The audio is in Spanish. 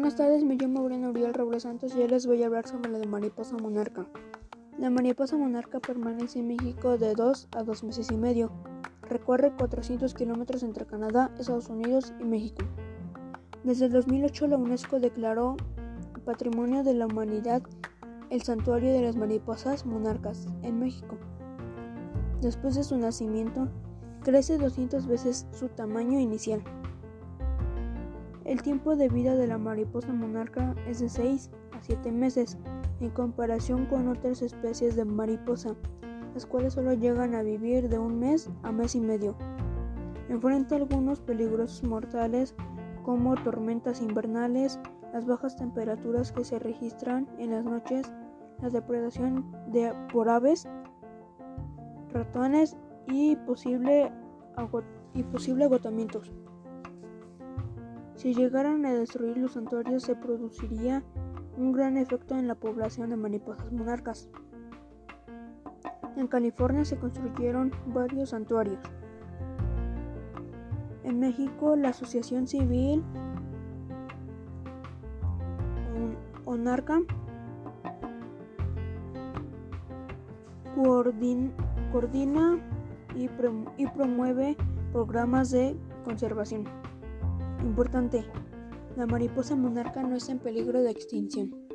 Buenas tardes, me llamo Breno Uriel Robles Santos y hoy les voy a hablar sobre la mariposa monarca. La mariposa monarca permanece en México de 2 a 2 meses y medio. Recorre 400 kilómetros entre Canadá, Estados Unidos y México. Desde el 2008 la UNESCO declaró Patrimonio de la Humanidad el Santuario de las Mariposas Monarcas en México. Después de su nacimiento, crece 200 veces su tamaño inicial. El tiempo de vida de la mariposa monarca es de 6 a 7 meses, en comparación con otras especies de mariposa, las cuales solo llegan a vivir de un mes a mes y medio. Enfrenta algunos peligros mortales como tormentas invernales, las bajas temperaturas que se registran en las noches, la depredación de, por aves, ratones y posible, y posible agotamientos. Si llegaran a destruir los santuarios se produciría un gran efecto en la población de mariposas monarcas. En California se construyeron varios santuarios. En México, la Asociación Civil ONARCA coordina y promueve programas de conservación. Importante, la mariposa monarca no está en peligro de extinción.